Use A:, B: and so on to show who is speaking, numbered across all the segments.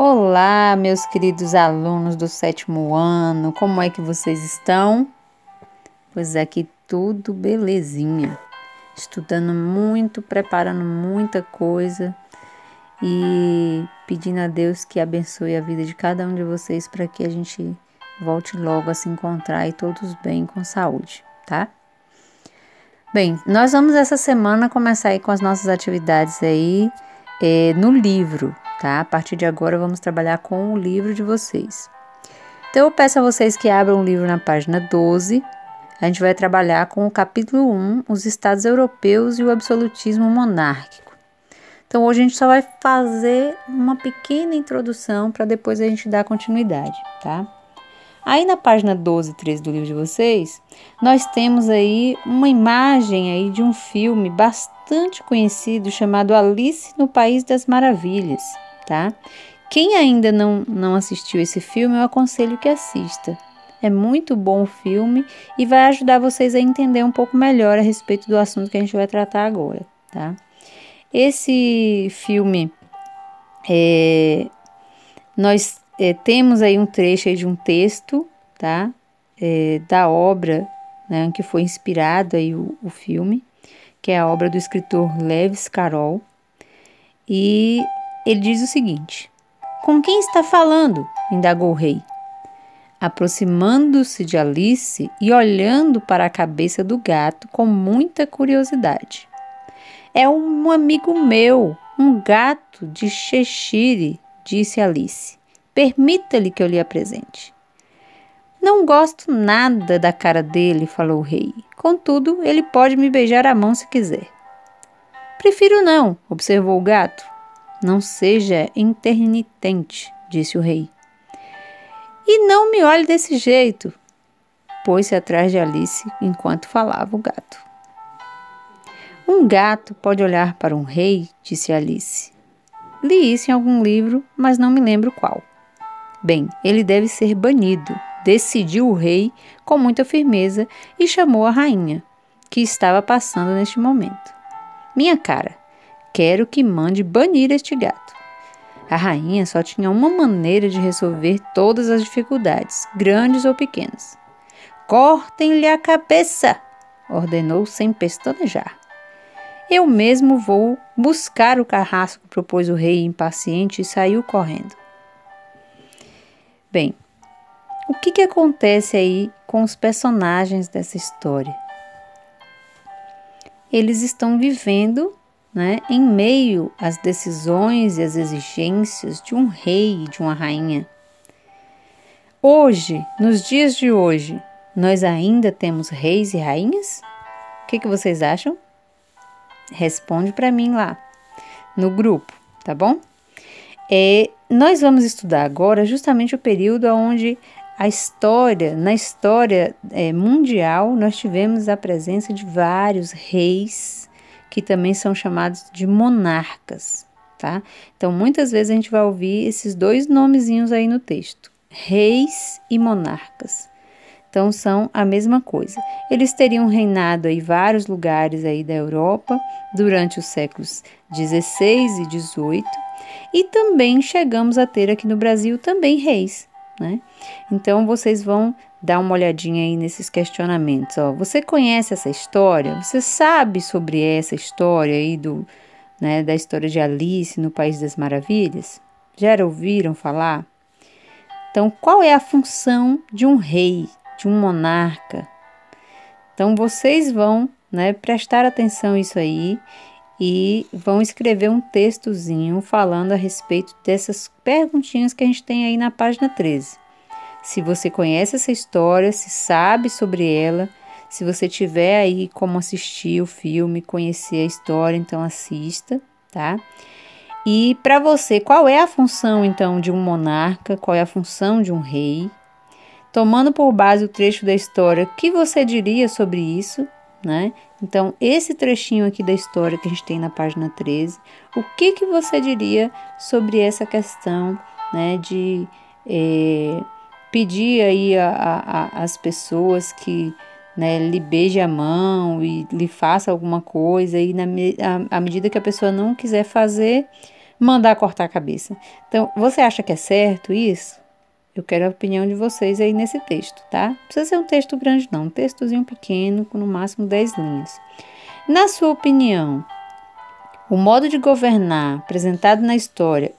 A: Olá, meus queridos alunos do sétimo ano, como é que vocês estão? Pois aqui tudo belezinha, estudando muito, preparando muita coisa e pedindo a Deus que abençoe a vida de cada um de vocês para que a gente volte logo a se encontrar e todos bem com saúde, tá? Bem, nós vamos essa semana começar aí com as nossas atividades aí é, no livro, tá? A partir de agora vamos trabalhar com o livro de vocês. Então eu peço a vocês que abram o livro na página 12. A gente vai trabalhar com o capítulo 1, os estados europeus e o absolutismo monárquico. Então hoje a gente só vai fazer uma pequena introdução para depois a gente dar continuidade, tá? Aí na página 12 e 13 do livro de vocês, nós temos aí uma imagem aí de um filme bastante conhecido chamado Alice no País das Maravilhas tá? Quem ainda não, não assistiu esse filme, eu aconselho que assista. É muito bom o filme e vai ajudar vocês a entender um pouco melhor a respeito do assunto que a gente vai tratar agora, tá? Esse filme, é, nós é, temos aí um trecho aí de um texto, tá? É, da obra né, que foi inspirado aí o, o filme, que é a obra do escritor Lewis Carroll. E ele diz o seguinte: Com quem está falando? indagou o rei. Aproximando-se de Alice e olhando para a cabeça do gato com muita curiosidade. É um amigo meu, um gato de Cheshire, disse Alice. Permita-lhe que eu lhe apresente. Não gosto nada da cara dele, falou o rei. Contudo, ele pode me beijar a mão se quiser. Prefiro não, observou o gato. Não seja intermitente, disse o rei. E não me olhe desse jeito, pôs-se atrás de Alice enquanto falava o gato. Um gato pode olhar para um rei, disse Alice. Li isso em algum livro, mas não me lembro qual. Bem, ele deve ser banido, decidiu o rei com muita firmeza e chamou a rainha, que estava passando neste momento. Minha cara, Quero que mande banir este gato. A rainha só tinha uma maneira de resolver todas as dificuldades, grandes ou pequenas. Cortem-lhe a cabeça, ordenou sem pestanejar. Eu mesmo vou buscar o carrasco, propôs o rei impaciente e saiu correndo. Bem, o que, que acontece aí com os personagens dessa história? Eles estão vivendo né, em meio às decisões e às exigências de um rei e de uma rainha. Hoje, nos dias de hoje, nós ainda temos reis e rainhas? O que, que vocês acham? Responde para mim lá no grupo, tá bom? É, nós vamos estudar agora justamente o período onde a história, na história é, mundial, nós tivemos a presença de vários reis que também são chamados de monarcas, tá? Então, muitas vezes a gente vai ouvir esses dois nomezinhos aí no texto: reis e monarcas. Então, são a mesma coisa. Eles teriam reinado em vários lugares aí da Europa durante os séculos 16 e 18, e também chegamos a ter aqui no Brasil também reis, né? Então, vocês vão dar uma olhadinha aí nesses questionamentos. Ó. Você conhece essa história? Você sabe sobre essa história aí do, né, da história de Alice no País das Maravilhas? Já ouviram falar? Então, qual é a função de um rei, de um monarca? Então, vocês vão né, prestar atenção nisso aí e vão escrever um textozinho falando a respeito dessas perguntinhas que a gente tem aí na página 13. Se você conhece essa história, se sabe sobre ela, se você tiver aí como assistir o filme, conhecer a história, então assista, tá? E para você, qual é a função então de um monarca? Qual é a função de um rei? Tomando por base o trecho da história, o que você diria sobre isso, né? Então, esse trechinho aqui da história que a gente tem na página 13, o que que você diria sobre essa questão, né, de eh, pedir aí as pessoas que né, lhe beije a mão e lhe faça alguma coisa, e na, à medida que a pessoa não quiser fazer, mandar cortar a cabeça. Então, você acha que é certo isso? Eu quero a opinião de vocês aí nesse texto, tá? Não precisa ser um texto grande, não. Um textozinho pequeno, com no máximo 10 linhas. Na sua opinião, o modo de governar apresentado na história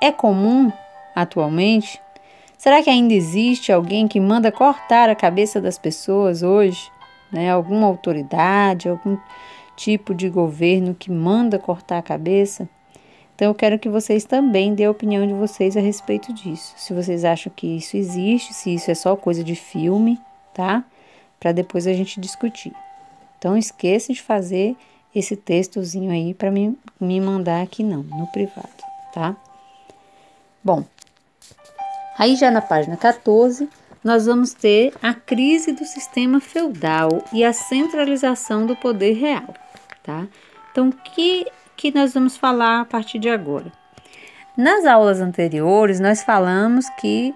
A: é comum atualmente? Será que ainda existe alguém que manda cortar a cabeça das pessoas hoje? Né? Alguma autoridade, algum tipo de governo que manda cortar a cabeça? Então eu quero que vocês também dêem a opinião de vocês a respeito disso. Se vocês acham que isso existe, se isso é só coisa de filme, tá? Para depois a gente discutir. Então esqueça de fazer esse textozinho aí para me, me mandar aqui não, no privado, tá? Bom, aí já na página 14, nós vamos ter a crise do sistema feudal e a centralização do poder real, tá? Então, que que nós vamos falar a partir de agora. Nas aulas anteriores, nós falamos que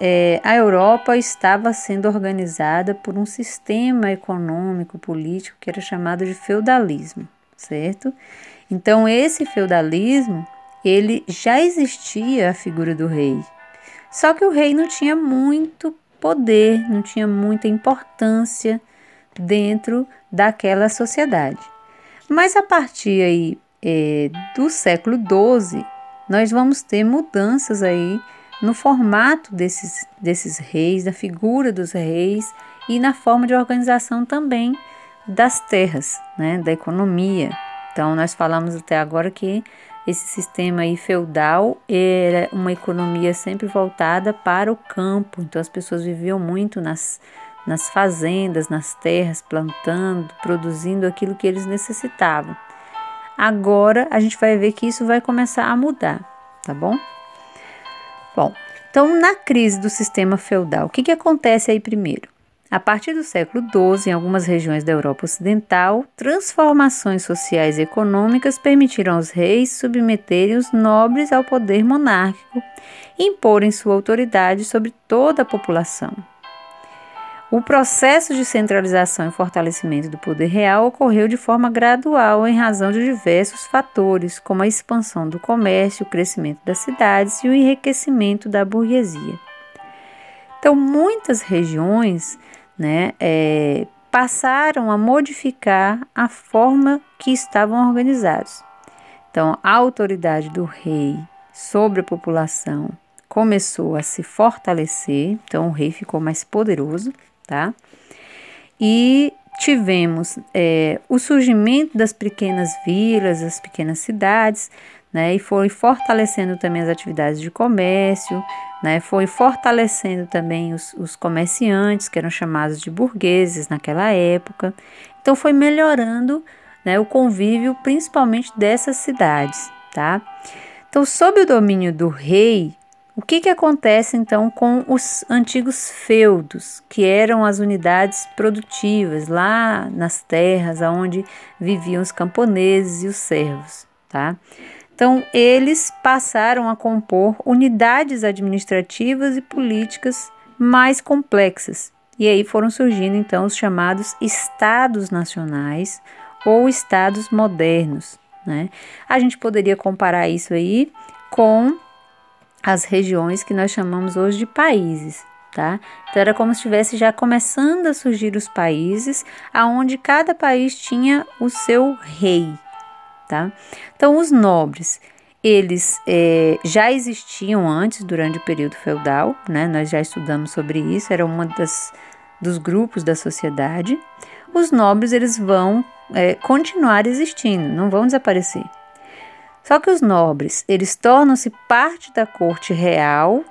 A: é, a Europa estava sendo organizada por um sistema econômico, político que era chamado de feudalismo, certo? Então, esse feudalismo, ele já existia a figura do rei. Só que o rei não tinha muito poder, não tinha muita importância dentro daquela sociedade. Mas a partir aí é, do século XII, nós vamos ter mudanças aí no formato desses, desses reis, da figura dos reis e na forma de organização também das terras, né, da economia. Então, nós falamos até agora que esse sistema aí feudal era uma economia sempre voltada para o campo, então as pessoas viviam muito nas, nas fazendas, nas terras, plantando, produzindo aquilo que eles necessitavam. Agora a gente vai ver que isso vai começar a mudar, tá bom? Bom, então na crise do sistema feudal, o que, que acontece aí primeiro? A partir do século XII, em algumas regiões da Europa Ocidental, transformações sociais e econômicas permitiram aos reis submeterem os nobres ao poder monárquico e imporem sua autoridade sobre toda a população. O processo de centralização e fortalecimento do poder real ocorreu de forma gradual em razão de diversos fatores, como a expansão do comércio, o crescimento das cidades e o enriquecimento da burguesia. Então, muitas regiões né, é, passaram a modificar a forma que estavam organizados. Então, a autoridade do rei sobre a população começou a se fortalecer, então o rei ficou mais poderoso tá? E tivemos é, o surgimento das pequenas vilas, das pequenas cidades, né? E foi fortalecendo também as atividades de comércio, né? Foi fortalecendo também os, os comerciantes, que eram chamados de burgueses naquela época. Então foi melhorando né, o convívio, principalmente dessas cidades, tá? Então, sob o domínio do rei, o que, que acontece então com os antigos feudos, que eram as unidades produtivas lá nas terras onde viviam os camponeses e os servos, tá? Então, eles passaram a compor unidades administrativas e políticas mais complexas. E aí foram surgindo então os chamados estados nacionais ou estados modernos, né? A gente poderia comparar isso aí com as regiões que nós chamamos hoje de países. Tá? Então era como se estivesse já começando a surgir os países, aonde cada país tinha o seu rei, tá? Então os nobres, eles é, já existiam antes durante o período feudal, né? Nós já estudamos sobre isso, era uma das dos grupos da sociedade. Os nobres eles vão é, continuar existindo, não vão desaparecer. Só que os nobres, eles tornam-se parte da corte real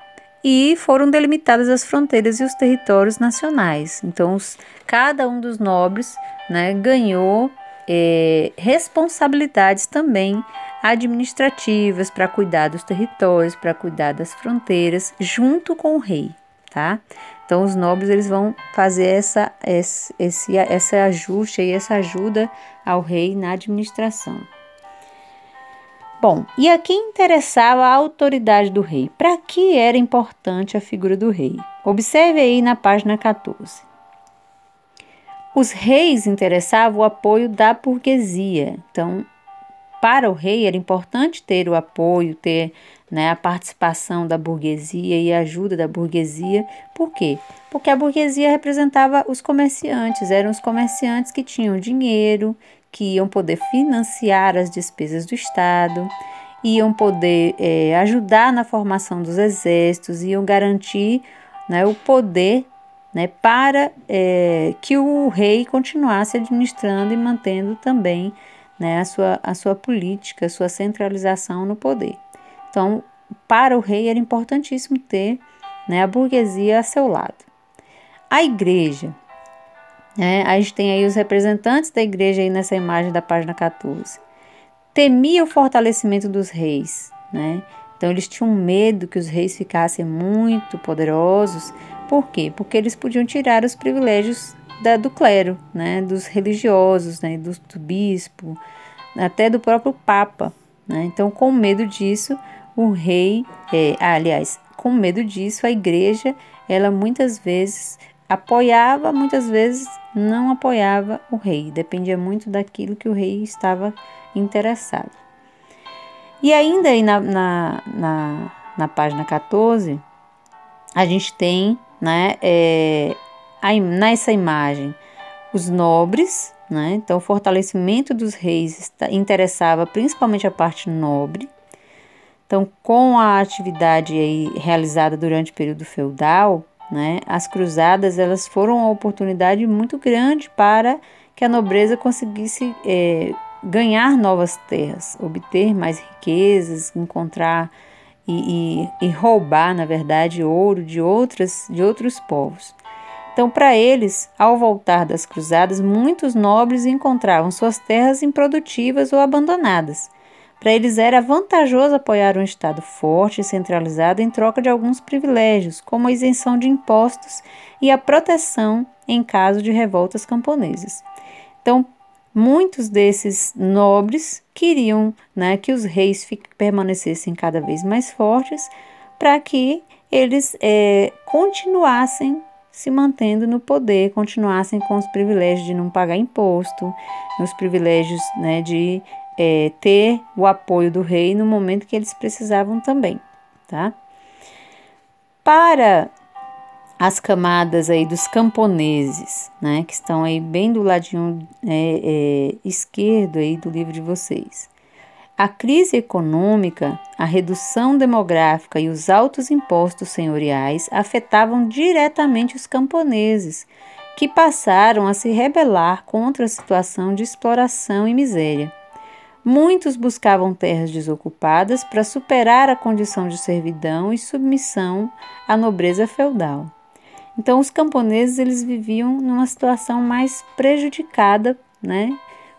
A: e foram delimitadas as fronteiras e os territórios nacionais. Então, os, cada um dos nobres né, ganhou é, responsabilidades também administrativas para cuidar dos territórios, para cuidar das fronteiras, junto com o rei, tá? Então, os nobres eles vão fazer essa, esse, essa ajuste e essa ajuda ao rei na administração. Bom, e a quem interessava a autoridade do rei? Para que era importante a figura do rei? Observe aí na página 14. Os reis interessavam o apoio da burguesia. Então, para o rei era importante ter o apoio, ter né, a participação da burguesia e a ajuda da burguesia. Por quê? Porque a burguesia representava os comerciantes, eram os comerciantes que tinham dinheiro, que iam poder financiar as despesas do Estado, iam poder é, ajudar na formação dos exércitos, iam garantir né, o poder né, para é, que o rei continuasse administrando e mantendo também né, a, sua, a sua política, a sua centralização no poder. Então, para o rei era importantíssimo ter né, a burguesia a seu lado. A igreja, né, a gente tem aí os representantes da igreja aí nessa imagem da página 14. Temia o fortalecimento dos reis, né? Então eles tinham medo que os reis ficassem muito poderosos. Por quê? Porque eles podiam tirar os privilégios da, do clero, né? Dos religiosos, né? Do, do bispo, até do próprio papa. Né? Então, com medo disso, o rei, é, aliás, com medo disso, a igreja, ela muitas vezes apoiava, muitas vezes não apoiava o rei, dependia muito daquilo que o rei estava interessado. E ainda aí na, na, na, na página 14, a gente tem né, é, a, nessa imagem os nobres, né? então o fortalecimento dos reis interessava principalmente a parte nobre, então, com a atividade aí realizada durante o período feudal, né, as cruzadas elas foram uma oportunidade muito grande para que a nobreza conseguisse é, ganhar novas terras, obter mais riquezas, encontrar e, e, e roubar, na verdade, ouro de, outras, de outros povos. Então, para eles, ao voltar das cruzadas, muitos nobres encontravam suas terras improdutivas ou abandonadas. Para eles era vantajoso apoiar um Estado forte e centralizado em troca de alguns privilégios, como a isenção de impostos e a proteção em caso de revoltas camponesas. Então, muitos desses nobres queriam né, que os reis permanecessem cada vez mais fortes para que eles é, continuassem se mantendo no poder, continuassem com os privilégios de não pagar imposto, os privilégios né, de é, ter o apoio do rei no momento que eles precisavam também, tá? Para as camadas aí dos camponeses, né, que estão aí bem do ladinho é, é, esquerdo aí do livro de vocês. A crise econômica, a redução demográfica e os altos impostos senhoriais afetavam diretamente os camponeses, que passaram a se rebelar contra a situação de exploração e miséria. Muitos buscavam terras desocupadas para superar a condição de servidão e submissão à nobreza feudal. Então, os camponeses eles viviam numa situação mais prejudicada, né,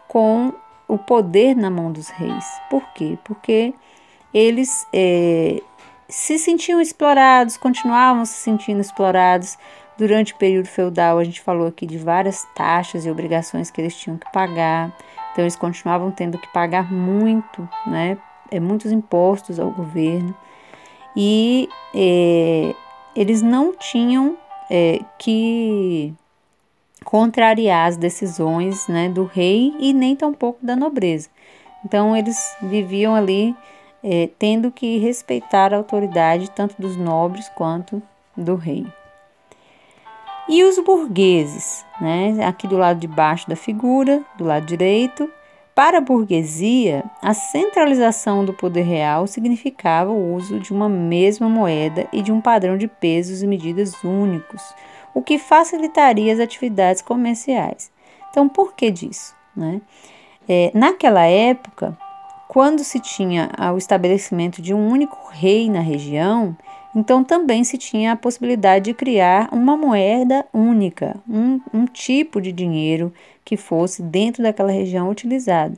A: com o poder na mão dos reis. Por quê? Porque eles é, se sentiam explorados, continuavam se sentindo explorados durante o período feudal. A gente falou aqui de várias taxas e obrigações que eles tinham que pagar. Então eles continuavam tendo que pagar muito, né, é, muitos impostos ao governo e é, eles não tinham é, que contrariar as decisões né, do rei e nem tampouco da nobreza. Então eles viviam ali é, tendo que respeitar a autoridade tanto dos nobres quanto do rei. E os burgueses, né? Aqui do lado de baixo da figura, do lado direito. Para a burguesia, a centralização do poder real significava o uso de uma mesma moeda e de um padrão de pesos e medidas únicos, o que facilitaria as atividades comerciais. Então, por que disso? Né? É, naquela época, quando se tinha o estabelecimento de um único rei na região, então também se tinha a possibilidade de criar uma moeda única, um, um tipo de dinheiro que fosse dentro daquela região utilizado.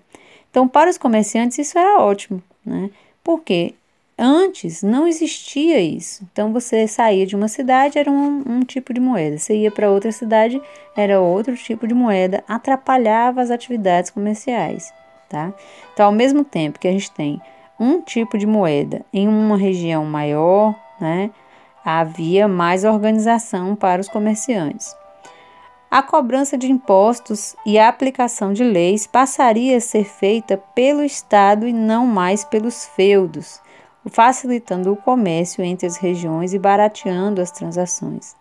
A: Então, para os comerciantes, isso era ótimo, né? Porque antes não existia isso. Então, você saía de uma cidade, era um, um tipo de moeda, você ia para outra cidade, era outro tipo de moeda, atrapalhava as atividades comerciais, tá? Então, ao mesmo tempo que a gente tem um tipo de moeda em uma região maior, né, havia mais organização para os comerciantes. a cobrança de impostos e a aplicação de leis passaria a ser feita pelo Estado e não mais pelos feudos, facilitando o comércio entre as regiões e barateando as transações.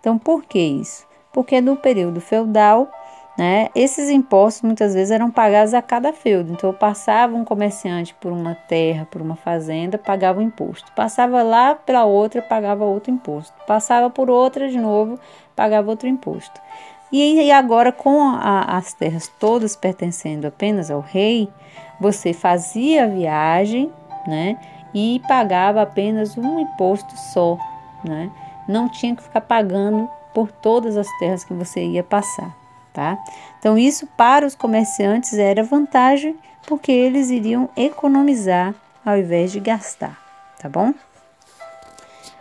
A: Então, por que isso? Porque no período feudal, né, esses impostos muitas vezes eram pagados a cada feudo. Então, passava um comerciante por uma terra, por uma fazenda, pagava o imposto. Passava lá pela outra, pagava outro imposto. Passava por outra de novo, pagava outro imposto. E agora, com a, as terras todas pertencendo apenas ao rei, você fazia a viagem, né? E pagava apenas um imposto só, né? Não tinha que ficar pagando por todas as terras que você ia passar tá? Então isso para os comerciantes era vantagem porque eles iriam economizar ao invés de gastar, tá bom?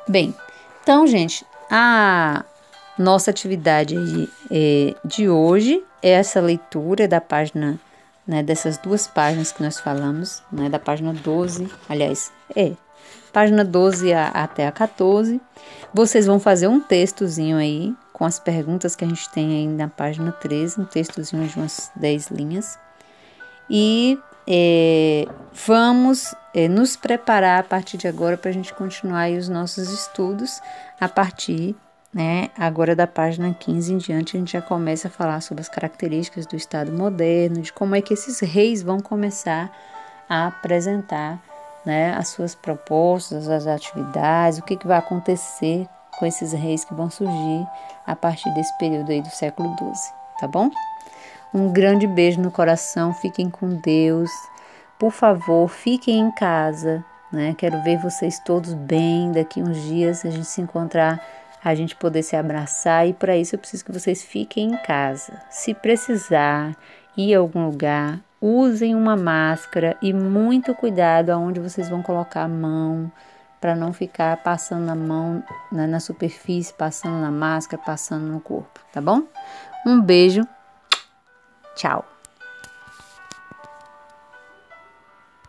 A: Bem, então gente, a nossa atividade é, de hoje é essa leitura da página, né, dessas duas páginas que nós falamos, né, da página 12, aliás, é, página 12 a, até a 14. Vocês vão fazer um textozinho aí com as perguntas que a gente tem aí na página 13, um textozinho de umas 10 linhas. E é, vamos é, nos preparar a partir de agora para a gente continuar os nossos estudos a partir né, agora da página 15 em diante a gente já começa a falar sobre as características do Estado moderno, de como é que esses reis vão começar a apresentar né, as suas propostas, as atividades, o que, que vai acontecer com esses reis que vão surgir a partir desse período aí do século XII, tá bom? Um grande beijo no coração, fiquem com Deus. Por favor, fiquem em casa, né? Quero ver vocês todos bem daqui uns dias, a gente se encontrar, a gente poder se abraçar e para isso eu preciso que vocês fiquem em casa. Se precisar ir a algum lugar, usem uma máscara e muito cuidado aonde vocês vão colocar a mão para não ficar passando a mão né, na superfície, passando na máscara, passando no corpo, tá bom? Um beijo, tchau.